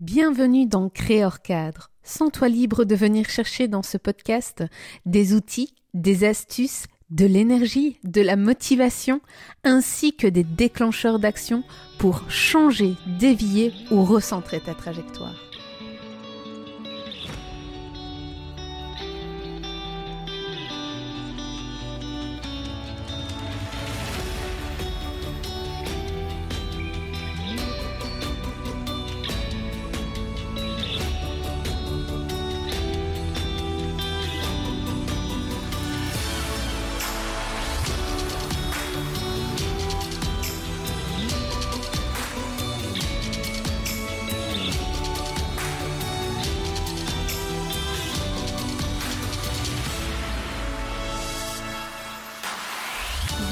Bienvenue dans Créor Cadre. Sens-toi libre de venir chercher dans ce podcast des outils, des astuces, de l'énergie, de la motivation, ainsi que des déclencheurs d'action pour changer, dévier ou recentrer ta trajectoire.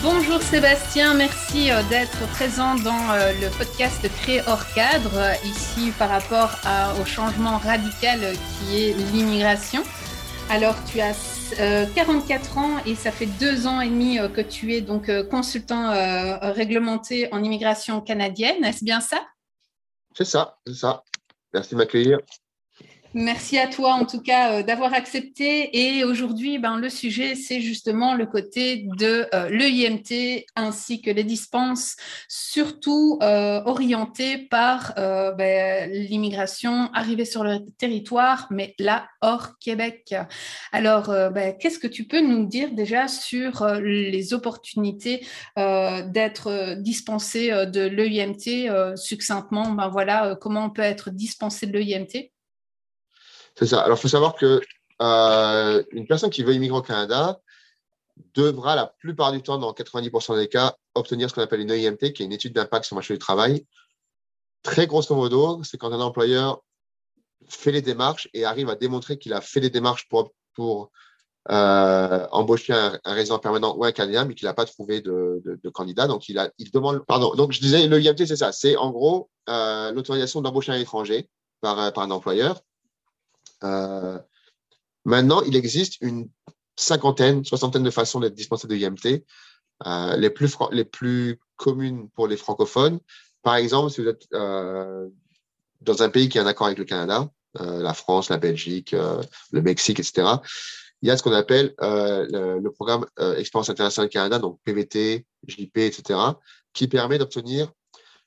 Bonjour Sébastien, merci euh, d'être présent dans euh, le podcast Créer hors cadre, euh, ici par rapport au changement radical qui est l'immigration. Alors tu as 44 ans et ça fait deux ans et demi que tu es donc consultant réglementé en immigration canadienne, est-ce bien ça? C'est ça, c'est ça. Merci de m'accueillir. Merci à toi en tout cas euh, d'avoir accepté. Et aujourd'hui, ben, le sujet, c'est justement le côté de euh, l'EIMT ainsi que les dispenses, surtout euh, orientées par ben, l'immigration arrivée sur le territoire, mais là, hors Québec. Alors, ben, qu'est-ce que tu peux nous dire déjà sur les opportunités d'être dispensé de l'EIMT succinctement? Ben, voilà, Comment on peut être dispensé de l'EIMT c'est ça. Alors, il faut savoir que euh, une personne qui veut immigrer au Canada devra la plupart du temps, dans 90% des cas, obtenir ce qu'on appelle une EIMT, qui est une étude d'impact sur le marché du travail. Très grosso modo, c'est quand un employeur fait les démarches et arrive à démontrer qu'il a fait les démarches pour, pour euh, embaucher un, résident permanent ou un Canadien, mais qu'il n'a pas trouvé de, candidat. Donc, il demande. Pardon. Donc, je disais, l'EIMT, c'est ça. C'est en gros euh, l'autorisation d'embaucher un étranger par, par un employeur euh, maintenant, il existe une cinquantaine, soixantaine de façons d'être dispensé de IMT. Euh, les, plus les plus communes pour les francophones, par exemple, si vous êtes euh, dans un pays qui a un accord avec le Canada, la France, la Belgique, le Mexique, etc., il y a ce qu'on appelle le, programme Expérience internationale Canada, donc PVT, JP, etc., qui permet d'obtenir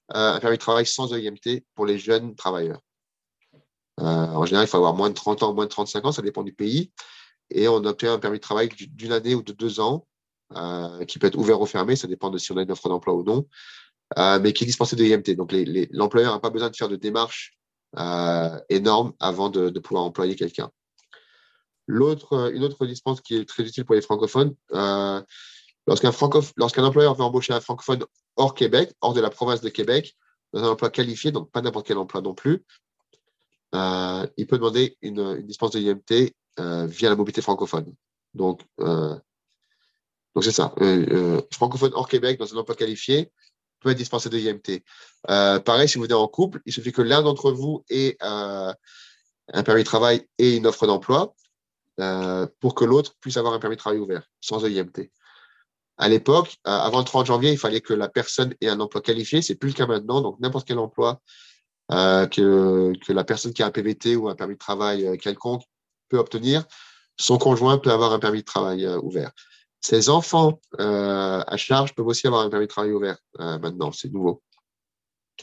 un permis de travail sans EIMT pour les jeunes travailleurs. Euh, en général, il faut avoir moins de 30 ans, moins de 35 ans, ça dépend du pays. Et on obtient un permis de travail d'une année ou de deux ans, euh, qui peut être ouvert ou fermé, ça dépend de si on a une offre d'emploi ou non, euh, mais qui est dispensé de IMT. Donc, l'employeur n'a pas besoin de faire de démarches énormes avant de, pouvoir employer quelqu'un. Une autre dispense qui est très utile pour les francophones, lorsqu'un employeur veut embaucher un francophone hors Québec, hors de la province de Québec, dans un emploi qualifié, donc pas n'importe quel emploi non plus, euh, il peut demander une, dispense de IMT euh, via la mobilité francophone. Donc, euh, donc c'est ça. francophone hors Québec dans un emploi qualifié peut être dispensé de IMT. pareil, si vous êtes en couple, il suffit que l'un d'entre vous ait un permis de travail et une offre d'emploi pour que l'autre puisse avoir un permis de travail ouvert, sans EIMT. À l'époque, avant le 30 janvier, il fallait que la personne ait un emploi qualifié. C'est plus le cas maintenant. Donc, n'importe quel emploi euh, que, la personne qui a un PVT ou un permis de travail euh, quelconque peut obtenir, son conjoint peut avoir un permis de travail euh, ouvert. Ses enfants à charge peuvent aussi avoir un permis de travail ouvert maintenant, c'est nouveau.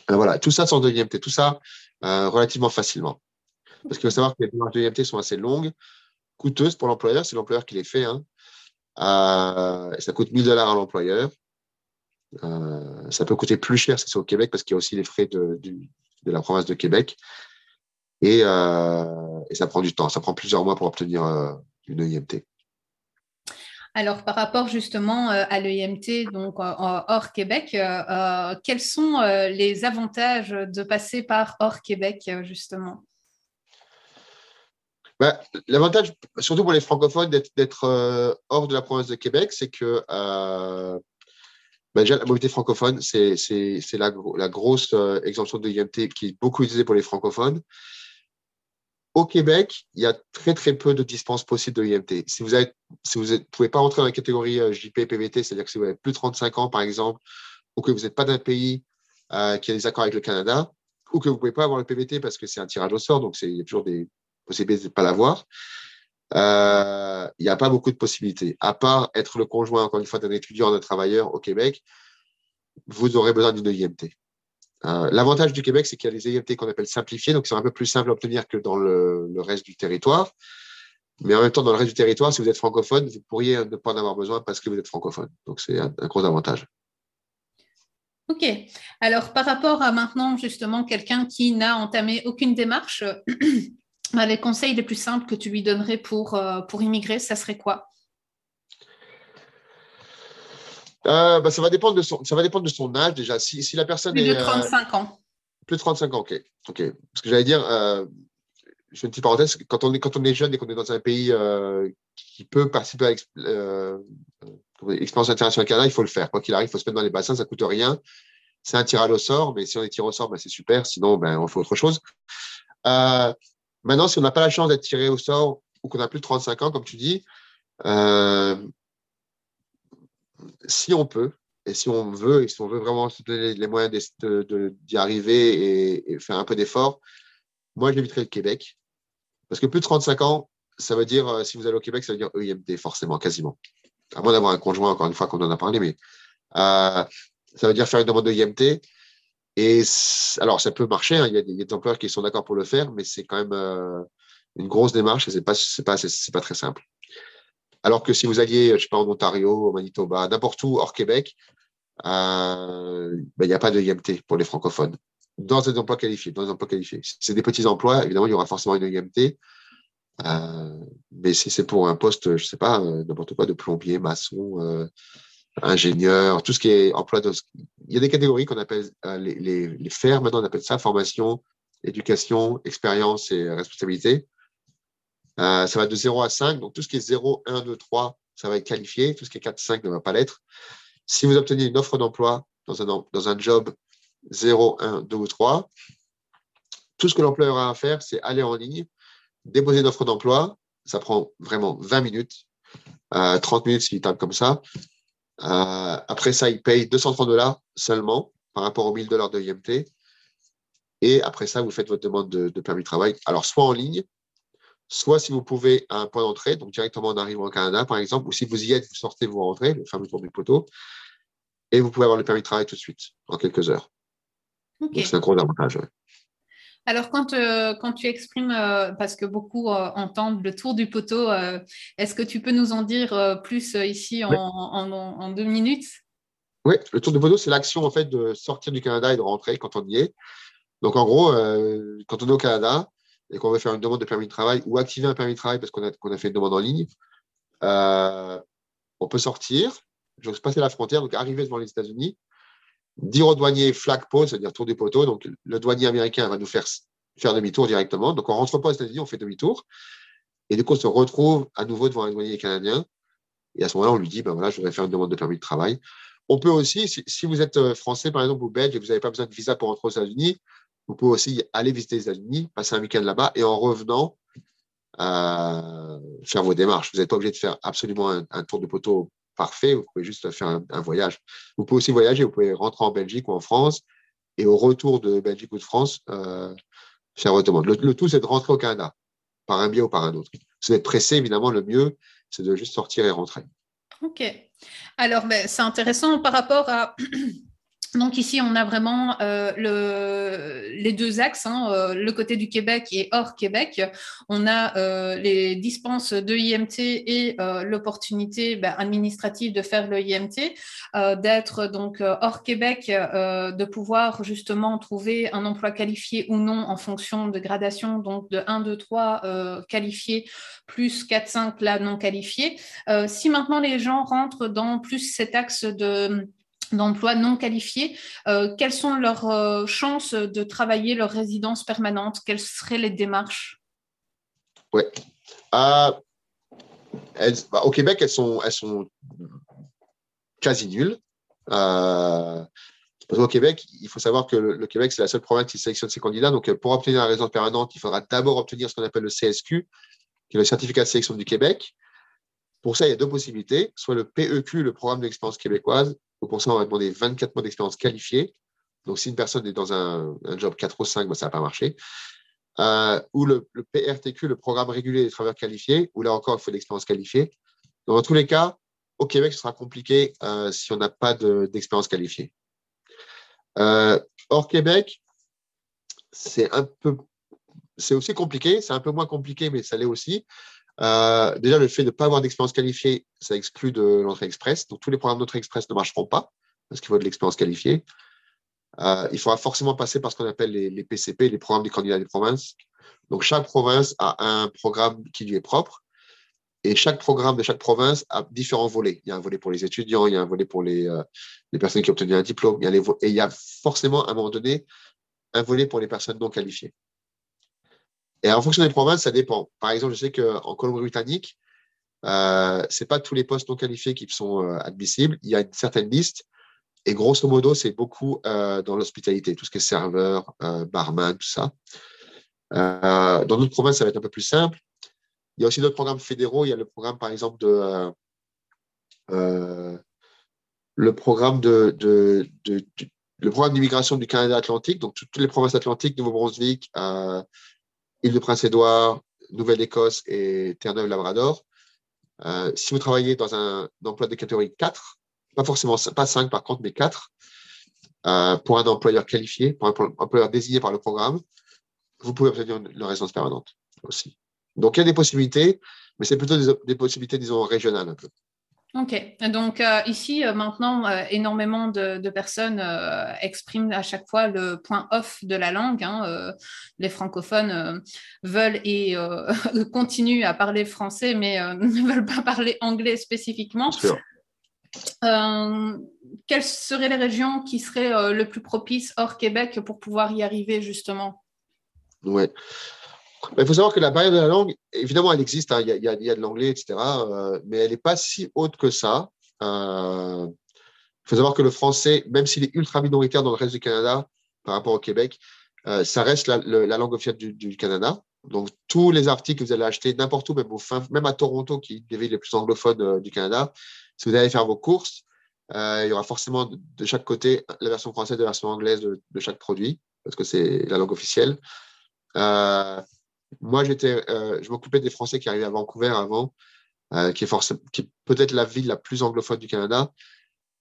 voilà, tout ça sans DMT, tout ça relativement facilement. Parce qu'il faut savoir que les démarches de DMT sont assez longues, coûteuses pour l'employeur, c'est l'employeur qui les fait. Hein. ça coûte 1000 dollars à l'employeur. ça peut coûter plus cher c'est au Québec parce qu'il y a aussi les frais de, du, de la province de Québec. Euh, et, ça prend du temps. Ça prend plusieurs mois pour obtenir euh, une EIMT. Alors, par rapport justement euh, à l'EIMT, donc hors Québec, quels sont les avantages de passer par hors Québec, justement? Ben, L'avantage, surtout pour les francophones, d'être hors de la province de Québec, c'est que bah, déjà, la mobilité francophone, c'est la, grosse euh, exemption de l'IMT qui est beaucoup utilisée pour les francophones. Au Québec, il y a très très peu de dispenses possibles de l'IMT. Si vous ne pouvez pas rentrer dans la catégorie euh, JP, PVT, c'est-à-dire que si vous avez plus de 35 ans, par exemple, ou que vous n'êtes pas d'un pays euh, qui a des accords avec le Canada, ou que vous ne pouvez pas avoir le PVT parce que c'est un tirage au sort, donc il y a toujours des possibilités de ne pas l'avoir. Euh, il n'y a pas beaucoup de possibilités. À part être le conjoint, encore une fois, d'un étudiant, d'un travailleur au Québec, vous aurez besoin d'une IMT. Euh, l'avantage du Québec, c'est qu'il y a les IMT qu'on appelle simplifiés, donc c'est un peu plus simple à obtenir que dans le, reste du territoire. Mais en même temps, dans le reste du territoire, si vous êtes francophone, vous pourriez ne pas en avoir besoin parce que vous êtes francophone. Donc c'est un, gros avantage. Ok. Alors par rapport à maintenant justement quelqu'un qui n'a entamé aucune démarche, les conseils les plus simples que tu lui donnerais pour, euh, pour immigrer, ça serait quoi? Euh, bah, ça, va dépendre de son, ça va dépendre de son âge déjà. Si, si la personne plus de 35 euh, ans. Plus de 35 ans, ok. ok. Parce que j'allais dire, euh, je fais une petite parenthèse, quand on est, quand on est jeune et qu'on est dans un pays euh, qui peut participer à l'expérience internationale Canada, il faut le faire. Quoi qu'il arrive, il faut se mettre dans les bassins, ça ne coûte rien. C'est un tirage au sort, mais si on est tiré au sort, ben, c'est super. Sinon, ben, on fait autre chose. Maintenant, si on n'a pas la chance d'être tiré au sort ou qu'on a plus de 35 ans, comme tu dis, euh, si on peut, et si on veut, et si on veut vraiment se donner les moyens d'y arriver et, faire un peu d'effort, moi, j'éviterai le Québec. Parce que plus de 35 ans, ça veut dire, euh, si vous allez au Québec, ça veut dire EIMT, forcément, quasiment. À moins d'avoir un conjoint, encore une fois, qu'on en a parlé, mais euh, ça veut dire faire une demande de IMT. Et alors, ça peut marcher, hein, il, y a des, employeurs qui sont d'accord pour le faire, mais c'est quand même euh, une grosse démarche et c'est pas, pas, pas très simple. Alors que si vous alliez, je sais pas, en Ontario, au Manitoba, n'importe où hors Québec, euh, ben, il n'y a pas de IMT pour les francophones. Dans des emplois qualifiés, dans des emplois qualifiés. C'est des petits emplois, évidemment, il y aura forcément une IMT. Euh, mais si c'est pour un poste, je sais pas, n'importe quoi, de plombier, maçon, ingénieur, tout ce qui est emploi de... Il y a des catégories qu'on appelle les, les, les FAIR, maintenant on appelle ça formation, éducation, expérience et responsabilité. Euh, ça va de 0 à 5. Donc, tout ce qui est 0, 1, 2, 3, ça va être qualifié. Tout ce qui est 4, 5 ne va pas l'être. Si vous obtenez une offre d'emploi dans un, dans job 0, 1, 2 ou 3, tout ce que l'employeur a à faire, c'est aller en ligne, déposer une offre d'emploi. Ça prend vraiment 20 minutes, euh, 30 minutes s'il tape comme ça. Euh, après ça, il paye 230 dollars seulement par rapport aux 1000 dollars de IMT. Et après ça, vous faites votre demande de, de permis de travail. Alors, soit en ligne, soit si vous pouvez à un point d'entrée, donc directement en arrivant au Canada, par exemple, ou si vous y êtes, vous sortez, vous rentrez, le fameux tour du poteau, et vous pouvez avoir le permis de travail tout de suite, en quelques heures. C'est un gros avantage. Alors, quand, euh, quand tu exprimes, euh, parce que beaucoup euh, entendent le tour du poteau, est-ce que tu peux nous en dire plus ici en, en, deux minutes? Oui, le tour du poteau, c'est l'action en fait de sortir du Canada et de rentrer quand on y est. Donc, en gros, quand on est au Canada, et qu'on veut faire une demande de permis de travail ou activer un permis de travail parce qu'on a, a fait une demande en ligne, on peut sortir, je passer la frontière, donc arriver devant les États-Unis, dire au douanier flag pose, c'est-à-dire tour du poteau. Donc, le douanier américain va nous faire faire demi-tour directement. Donc, on rentre pas aux États-Unis, on fait demi-tour. Et du coup, on se retrouve à nouveau devant un douanier canadien. Et à ce moment-là, on lui dit, ben voilà, je voudrais faire une demande de permis de travail. On peut aussi, si, vous êtes euh, français, par exemple, ou belge, et vous n'avez pas besoin de visa pour rentrer aux États-Unis, vous pouvez aussi aller visiter les États-Unis, passer un week-end là-bas et en revenant, euh, faire vos démarches. Vous n'êtes pas obligé de faire absolument un, tour de poteau parfait. Vous pouvez juste faire un, voyage. Vous pouvez aussi voyager. Vous pouvez rentrer en Belgique ou en France et au retour de Belgique ou de France, euh, faire votre demande. Le, tout, c'est de rentrer au Canada par un biais ou par un autre. Si vous êtes pressé, évidemment, le mieux, c'est de juste sortir et rentrer. OK. Alors, ben, c'est intéressant par rapport à donc ici, on a vraiment euh, le, les deux axes, hein, euh, le côté du Québec et hors Québec. On a euh, les dispenses de IMT et l'opportunité ben, administrative de faire le IMT, d'être donc hors Québec, de pouvoir justement trouver un emploi qualifié ou non en fonction de gradation, donc de 1, 2, 3 qualifiés plus 4, 5 là non qualifiés. si maintenant les gens rentrent dans plus cet axe de d'emploi non qualifiés, euh, quelles sont leurs euh, chances de travailler leur résidence permanente? Quelles seraient les démarches? Oui. Euh, bah, au Québec, elles sont, elles sont quasi nulles. au Québec, il faut savoir que le, Québec, c'est la seule province qui sélectionne ses candidats. Donc, pour obtenir la résidence permanente, il faudra d'abord obtenir ce qu'on appelle le CSQ, qui est le certificat de sélection du Québec. Pour ça, il y a deux possibilités, soit le PEQ, le programme d'expérience québécoise, pour ça, on va demander 24 mois d'expérience qualifiée. Donc, si une personne est dans un, job 4 ou 5, ben, ça ne va pas marcher. Euh, ou le, PRTQ, le programme régulier des travailleurs qualifiés, où là encore, il faut l'expérience qualifiée. dans tous les cas, au Québec, ce sera compliqué euh, si on n'a pas d'expérience qualifiée. Euh, hors Québec, c'est un peu, c'est aussi compliqué, c'est un peu moins compliqué, mais ça l'est aussi. Euh, déjà, le fait de ne pas avoir d'expérience qualifiée, ça exclut de l'entrée express. Donc, tous les programmes d'entrée express ne marcheront pas parce qu'il faut de l'expérience qualifiée. Euh, il faudra forcément passer par ce qu'on appelle les, PCP, les programmes des candidats des provinces. Donc, chaque province a un programme qui lui est propre. Et chaque programme de chaque province a différents volets. Il y a un volet pour les étudiants, il y a un volet pour les, euh, personnes qui ont obtenu un diplôme, et il y a forcément, à un moment donné, un volet pour les personnes non qualifiées. Et en fonction des provinces, ça dépend. Par exemple, je sais qu'en Colombie-Britannique, euh, ce n'est pas tous les postes non qualifiés qui sont euh, admissibles. Il y a une certaine liste. Et grosso modo, c'est beaucoup euh, dans l'hospitalité, tout ce qui est serveur, euh, barman, tout ça. dans d'autres provinces, ça va être un peu plus simple. Il y a aussi d'autres programmes fédéraux. Il y a le programme, par exemple, de le programme de, de, le programme d'immigration du Canada Atlantique. Donc, toutes les provinces atlantiques, Nouveau-Brunswick, Île-de-Prince-Édouard, Nouvelle-Écosse et Terre-Neuve-Labrador. Euh, si vous travaillez dans un, emploi de catégorie 4, pas forcément pas 5 par contre, mais 4, euh, pour un employeur qualifié, pour un employeur désigné par le programme, vous pouvez obtenir une, résidence permanente aussi. Donc il y a des possibilités, mais c'est plutôt des, possibilités, disons, régionales un peu. Ok, donc euh, ici euh, maintenant, euh, énormément de, personnes expriment à chaque fois le point off de la langue. Hein, les francophones veulent et continuent à parler français, mais ne veulent pas parler anglais spécifiquement. quelles seraient les régions qui seraient le plus propices hors Québec pour pouvoir y arriver justement? Ouais il faut savoir que la barrière de la langue, évidemment, elle existe. Hein, il, y a, de l'anglais, etc. Euh, mais elle n'est pas si haute que ça. Euh, il faut savoir que le français, même s'il est ultra minoritaire dans le reste du Canada par rapport au Québec, euh, ça reste la, langue officielle du, Canada. Donc, tous les articles que vous allez acheter n'importe où, même, au même à Toronto, qui est une des villes les plus anglophones du Canada, si vous allez faire vos courses, il y aura forcément de chaque côté la version française et la version anglaise de, chaque produit, parce que c'est la langue officielle. Euh, moi, j'étais, euh, je m'occupais des Français qui arrivaient à Vancouver avant, euh, qui est, qui peut-être la ville la plus anglophone du Canada.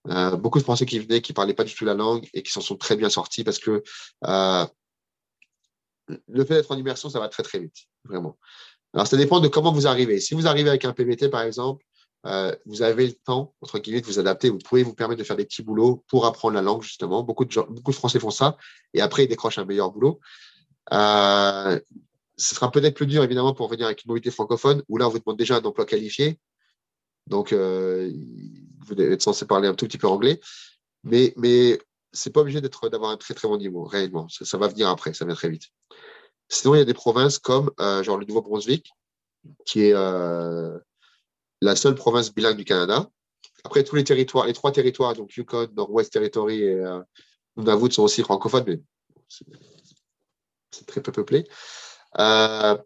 Euh, beaucoup de Français qui venaient, qui parlaient pas du tout la langue et qui s'en sont très bien sortis parce que le fait d'être en immersion, ça va très très vite, vraiment. Alors, ça dépend de comment vous arrivez. Si vous arrivez avec un PVT, par exemple, vous avez le temps, entre guillemets, de vous adapter. Vous pouvez vous permettre de faire des petits boulots pour apprendre la langue, justement. Beaucoup de, Français font ça et après, ils décrochent un meilleur boulot. Ce sera peut-être plus dur, évidemment, pour venir avec une mobilité francophone, où là, on vous demande déjà un emploi qualifié. Donc, euh, vous êtes censé parler un tout petit peu anglais. Mais, mais ce n'est pas obligé d'avoir un très, très bon niveau, réellement. Ça, va venir après, ça vient très vite. Sinon, il y a des provinces comme euh, genre le Nouveau-Brunswick, qui est euh, la seule province bilingue du Canada. Après, tous les territoires, les trois territoires, donc Yukon, Nord-Ouest Territory et Nunavut sont aussi francophones, mais c'est très peu peuplé. Euh,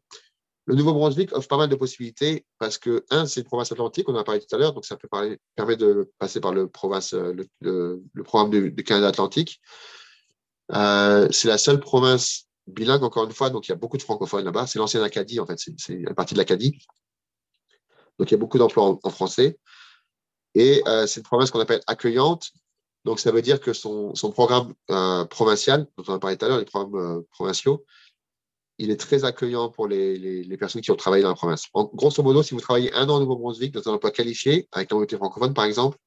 le Nouveau-Brunswick offre pas mal de possibilités parce que, un, c'est une province atlantique, on en a parlé tout à l'heure, donc ça permet de passer par le, euh, programme du, Canada Atlantique. Euh, c'est la seule province bilingue, encore une fois, donc il y a beaucoup de francophones là-bas. C'est l'ancienne Acadie, en fait, c'est une partie de l'Acadie. Donc il y a beaucoup d'emplois en, français. Et c'est une province qu'on appelle accueillante. Donc ça veut dire que son, son programme provincial, dont on a parlé tout à l'heure, les programmes provinciaux, il est très accueillant pour les, personnes qui ont travaillé dans la province. En, grosso modo, si vous travaillez un an au Nouveau-Brunswick dans un emploi qualifié, avec la mobilité francophone par exemple,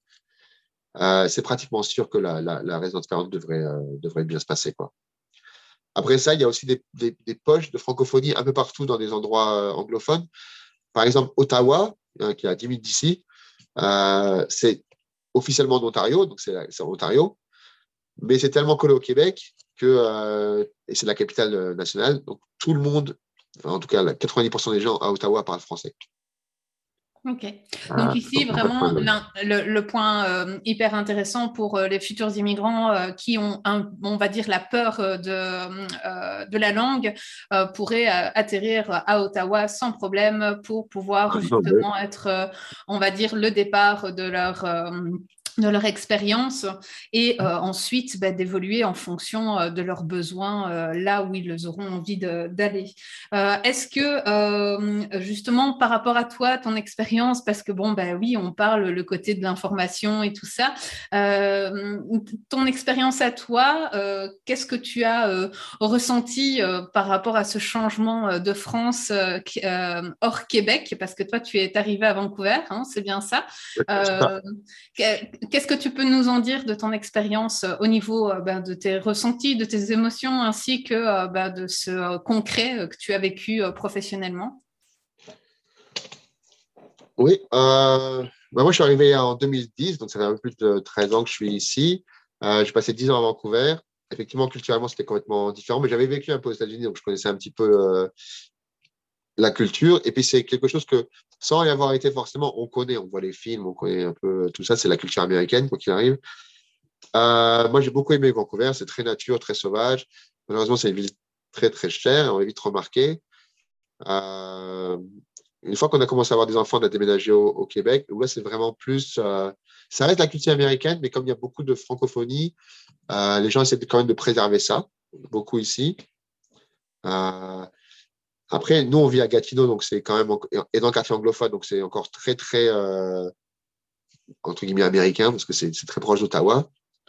euh, c'est pratiquement sûr que la, résidence permanente devrait, euh, devrait bien se passer. Après ça, il y a aussi des, poches de francophonie un peu partout dans des endroits euh, anglophones. Par exemple, Ottawa, qui est à 10 minutes d'ici, c'est officiellement en Ontario, donc c'est en Ontario, mais c'est tellement collé au Québec que, euh, et c'est la capitale euh, nationale, donc tout le monde, en tout cas 90% des gens à Ottawa parlent français. Ok. Ah, donc ici, vraiment, le, point euh, hyper intéressant pour les futurs immigrants qui ont, on va dire, la peur de, de la langue pourraient atterrir à Ottawa sans problème pour pouvoir justement être, on va dire, le départ de leur de leur expérience et euh, ensuite bah, d'évoluer en fonction euh, de leurs besoins euh, là où ils auront envie d'aller. Est-ce que justement par rapport à toi, ton expérience, parce que bon, ben oui, on parle le côté de l'information et tout ça, ton expérience à toi, qu'est-ce que tu as ressenti par rapport à ce changement de France hors Québec, parce que toi, tu es arrivé à Vancouver, hein, c'est bien ça. Qu'est-ce que tu peux nous en dire de ton expérience euh, au niveau euh, ben, de tes ressentis, de tes émotions, ainsi que euh, ben, de ce concret que tu as vécu professionnellement? Oui, ben, moi je suis arrivé en 2010, donc ça fait un peu plus de 13 ans que je suis ici. j'ai passé 10 ans à Vancouver. Effectivement, culturellement, c'était complètement différent, mais j'avais vécu un peu aux États-Unis, donc je connaissais un petit peu la culture. Et puis, c'est quelque chose que, sans y avoir été forcément, on connaît. On voit les films, on connaît un peu tout ça. C'est la culture américaine, quoi qu'il arrive. Euh, moi, j'ai beaucoup aimé Vancouver. C'est très nature, très sauvage. Malheureusement, c'est une ville très, très chère. On l'a vite remarqué. Euh, une fois qu'on a commencé à avoir des enfants, on a déménagé au, Québec. Là, c'est vraiment plus. Euh, ça reste la culture américaine, mais comme il y a beaucoup de francophonie, les gens essaient quand même de préserver ça. Beaucoup ici. Après, nous, on vit à Gatineau, donc c'est quand même, et dans le quartier anglophone, donc c'est encore très, très, euh, entre guillemets, américain, parce que c'est très proche d'Ottawa.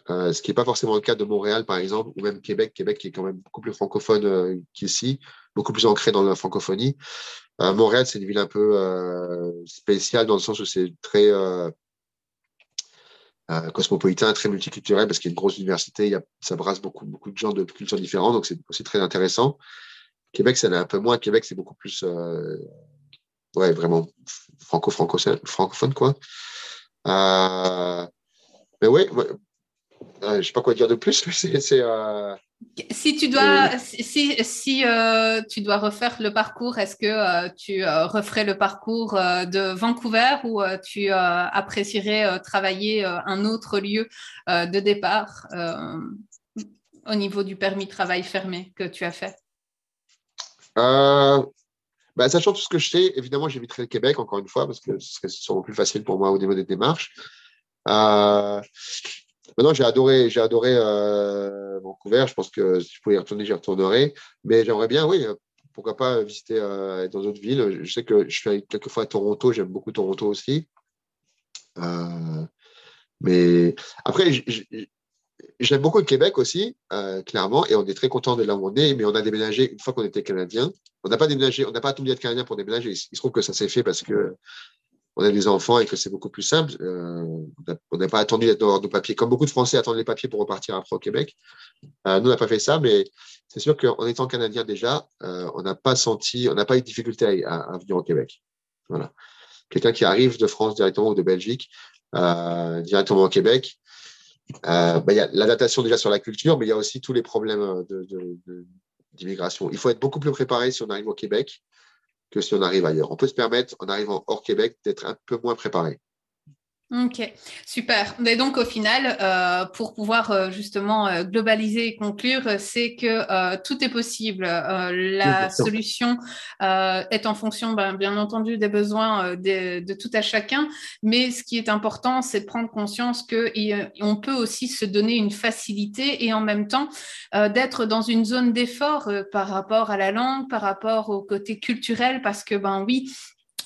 Euh, ce qui n'est pas forcément le cas de Montréal, par exemple, ou même Québec. Québec qui est quand même beaucoup plus francophone euh, qu'ici, beaucoup plus ancré dans la francophonie. Montréal, c'est une ville un peu spéciale dans le sens où c'est très cosmopolitain, très multiculturel, parce qu'il y a une grosse université, il y a, ça brasse beaucoup, beaucoup de gens de cultures différentes, donc c'est aussi très intéressant. Québec, c'est un peu moins. Québec, c'est beaucoup plus, euh, ouais, vraiment franco-francophone, quoi. Euh, mais ouais, ouais euh, je sais pas quoi dire de plus. C'est, Si tu dois, si, si tu dois refaire le parcours, est-ce que tu referais le parcours de Vancouver ou tu apprécierais travailler un autre lieu de départ au niveau du permis de travail fermé que tu as fait? Euh, bah, sachant tout ce que je sais, évidemment, j'éviterai le Québec, encore une fois, parce que ce serait sûrement plus facile pour moi au niveau des démarches. Euh, maintenant, j'ai adoré, j'ai adoré euh, Vancouver. Je pense que si je pouvais y retourner, j'y retournerai. Mais j'aimerais bien, oui, pourquoi pas visiter euh, dans d'autres villes. Je sais que je suis quelques fois à Toronto. J'aime beaucoup Toronto aussi. Euh, mais après, J'aime beaucoup le Québec aussi, euh, clairement, et on est très content de là où on est, mais on a déménagé une fois qu'on était Canadien. On n'a pas déménagé, on n'a pas attendu d'être Canadien pour déménager. Il, se trouve que ça s'est fait parce que on a des enfants et que c'est beaucoup plus simple. Euh, on n'a pas attendu d'être dans nos papiers. Comme beaucoup de Français attendent les papiers pour repartir après au Québec. Euh, nous, on n'a pas fait ça, mais c'est sûr qu'en étant Canadien déjà, on n'a pas senti, on n'a pas eu de difficulté à, venir au Québec. Voilà. Quelqu'un qui arrive de France directement ou de Belgique directement au Québec, euh, bah, il y a l'adaptation déjà sur la culture, mais il y a aussi tous les problèmes d'immigration. Il faut être beaucoup plus préparé si on arrive au Québec que si on arrive ailleurs. On peut se permettre, en arrivant hors Québec, d'être un peu moins préparé. Ok, super. Mais donc au final, euh, pour pouvoir euh, justement euh, globaliser et conclure, c'est que tout est possible. la solution est en fonction, ben, bien entendu, des besoins de, de, tout à chacun. Mais ce qui est important, c'est de prendre conscience qu'on peut aussi se donner une facilité et en même temps d'être dans une zone d'effort par rapport à la langue, par rapport au côté culturel, parce que ben oui,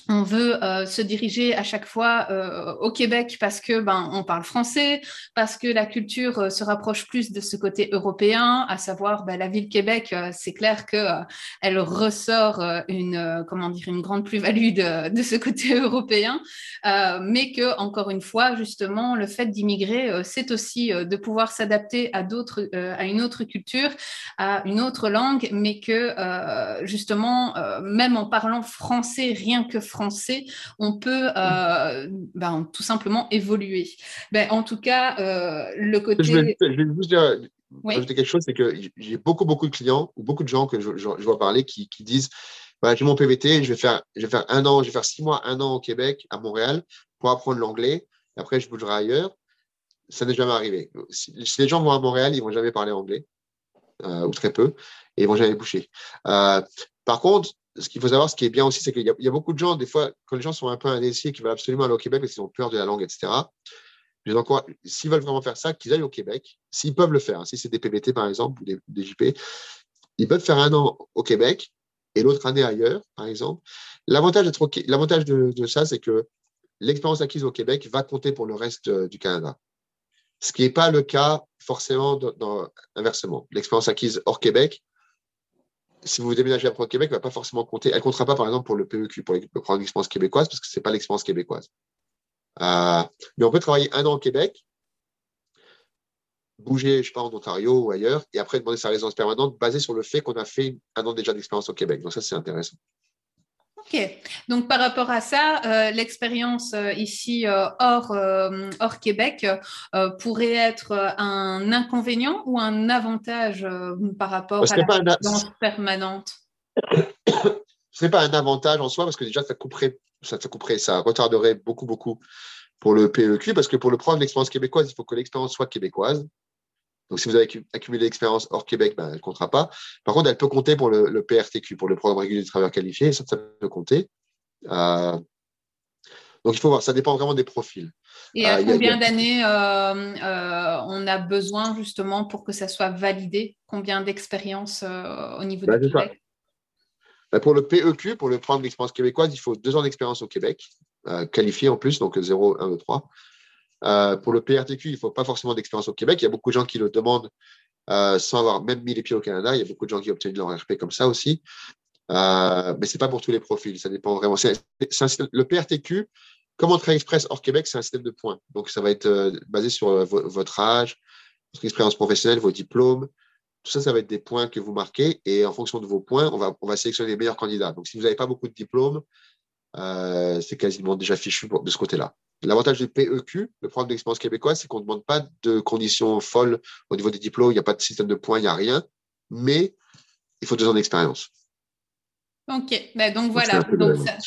on veut euh, se diriger à chaque fois euh, au Québec parce que ben on parle français, parce que la culture euh, se rapproche plus de ce côté européen, à savoir ben, la ville Québec. c'est clair que elle ressort une comment dire une grande plus-value de, ce côté européen, mais que encore une fois justement le fait d'immigrer, c'est aussi de pouvoir s'adapter à d'autres, à une autre culture, à une autre langue, mais que justement même en parlant français, rien que français français, on peut euh, ben, tout simplement évoluer. Ben, en tout cas, euh, le côté. Je vais, juste dire, ajouter quelque chose, c'est que j'ai beaucoup, beaucoup de clients ou beaucoup de gens que je, vois parler qui, disent voilà, j'ai mon PVT, je vais, faire, je vais faire un an, je vais faire six mois, un an au Québec, à Montréal, pour apprendre l'anglais. Après, je bougerai ailleurs. Ça n'est jamais arrivé. Si, les gens vont à Montréal, ils ne vont jamais parler anglais, euh, ou très peu, et ils ne vont jamais bouger. par contre, ce qu'il faut savoir, ce qui est bien aussi, c'est qu'il y, a beaucoup de gens, des fois, quand les gens sont un peu indécis et qui veulent absolument aller au Québec parce qu'ils ont peur de la langue, etc., s'ils veulent vraiment faire ça, qu'ils aillent au Québec. S'ils peuvent le faire, hein. si c'est des PBT par exemple ou des, JP, ils peuvent faire un an au Québec et l'autre année ailleurs, par exemple. L'avantage, de, ça, c'est que l'expérience acquise au Québec va compter pour le reste euh, du Canada. Ce qui n'est pas le cas forcément inversement. L'expérience acquise hors Québec, si vous déménagez après au Québec, ne va pas forcément compter. Elle ne comptera pas, par exemple, pour le PEQ, pour le programme d'expérience québécoise, parce que ce n'est pas l'expérience québécoise. Euh, mais on peut travailler un an au Québec, bouger, je sais pas, en Ontario ou ailleurs, et après demander sa résidence permanente basée sur le fait qu'on a fait un an déjà d'expérience au Québec. Donc ça, c'est intéressant. Ok, donc par rapport à ça, euh, l'expérience euh, ici hors, hors Québec pourrait être un inconvénient ou un avantage par rapport à la résidence permanente? Ce n'est pas un avantage en soi parce que déjà, ça couperait ça, couperait, ça retarderait beaucoup, beaucoup pour le PEQ, parce que pour le programme d'expérience québécoise, il faut que l'expérience soit québécoise. Donc, si vous avez accumulé l'expérience hors Québec, ben, elle ne comptera pas. Par contre, elle peut compter pour le, PRTQ, pour le programme régulier de travailleurs qualifiés, ça, ça peut compter. Euh, donc, il faut voir, ça dépend vraiment des profils. Et à euh, combien d'années euh, on a besoin justement pour que ça soit validé? Combien d'expérience au niveau ben, du Québec? Bah, pour le PEQ, pour le programme d'expérience québécoise, il faut deux ans d'expérience au Québec, qualifié en plus, donc 0, 1, 2, 3. Pour le PRTQ, il ne faut pas forcément d'expérience au Québec. Il y a beaucoup de gens qui le demandent euh, sans avoir même mis les pieds au Canada. Il y a beaucoup de gens qui obtiennent leur RP comme ça aussi. Euh, mais ce n'est pas pour tous les profils. Ça dépend vraiment. le PRTQ, comme Entrée Express hors Québec, c'est un système de points. Donc, ça va être basé sur votre âge, votre expérience professionnelle, vos diplômes, tout ça, ça va être des points que vous marquez et en fonction de vos points, on va, on va sélectionner les meilleurs candidats. Donc, si vous n'avez pas beaucoup de diplômes, euh, c'est quasiment déjà fichu de ce côté-là. L'avantage du PEQ, le programme d'expérience québécoise, c'est qu'on ne demande pas de conditions folles au niveau des diplômes, il n'y a pas de système de points, il n'y a rien, mais il faut deux ans d'expérience. Ok, ben, donc voilà. Donc, ça,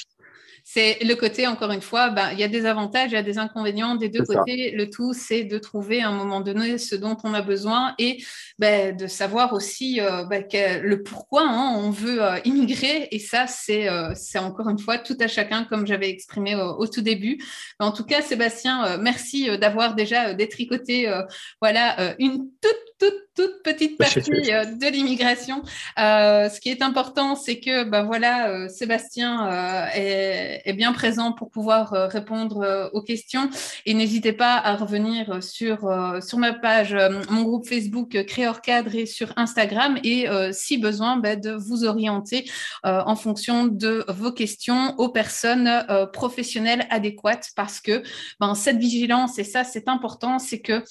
c'est le côté, encore une fois, ben, il y a des avantages, il y a des inconvénients des deux côtés. Le tout, c'est de trouver à un moment donné ce dont on a besoin et ben, de savoir aussi euh, ben, le pourquoi hein, on veut euh, immigrer. Et ça, euh, c'est encore une fois tout à chacun, comme j'avais exprimé au, tout début. En tout cas, Sébastien, merci d'avoir déjà détricoté voilà, une toute toute, toute petite partie euh, de l'immigration. Euh, ce qui est important, c'est que ben voilà, euh, Sébastien est, est, bien présent pour pouvoir répondre aux questions. Et n'hésitez pas à revenir sur, sur ma page, mon groupe Facebook Créor Cadre et sur Instagram. Et si besoin, ben, de vous orienter en fonction de vos questions aux personnes professionnelles adéquates parce que ben, cette vigilance, et ça c'est important, c'est que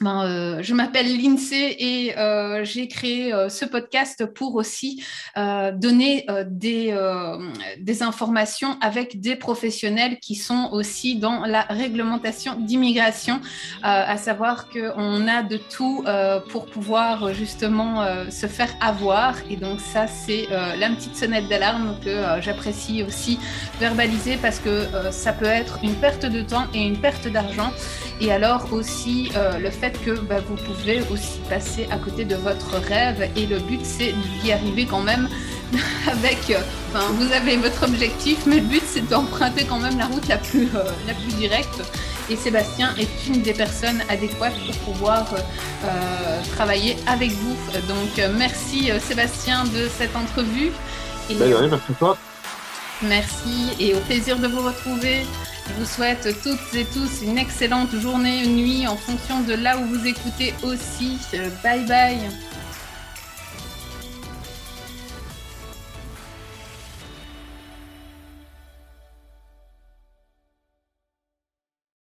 ben, euh, je m'appelle Lindsay et euh, j'ai créé euh, ce podcast pour aussi donner des, des informations avec des professionnels qui sont aussi dans la réglementation d'immigration, à savoir qu'on a de tout pour pouvoir justement se faire avoir. Et donc ça, c'est la petite sonnette d'alarme que j'apprécie aussi verbaliser parce que ça peut être une perte de temps et une perte d'argent. Et alors aussi le fait que bah, vous pouvez aussi passer à côté de votre rêve et le but c'est d'y arriver quand même avec, euh, enfin, vous avez votre objectif, mais le but c'est d'emprunter quand même la route la plus, euh, la plus directe. Et Sébastien est une des personnes adéquates pour pouvoir euh, travailler avec vous. Donc merci Sébastien de cette entrevue. Et, ben, merci toi. Merci et au plaisir de vous retrouver. Je vous souhaite toutes et tous une excellente journée, une nuit en fonction de là où vous écoutez aussi. Bye bye.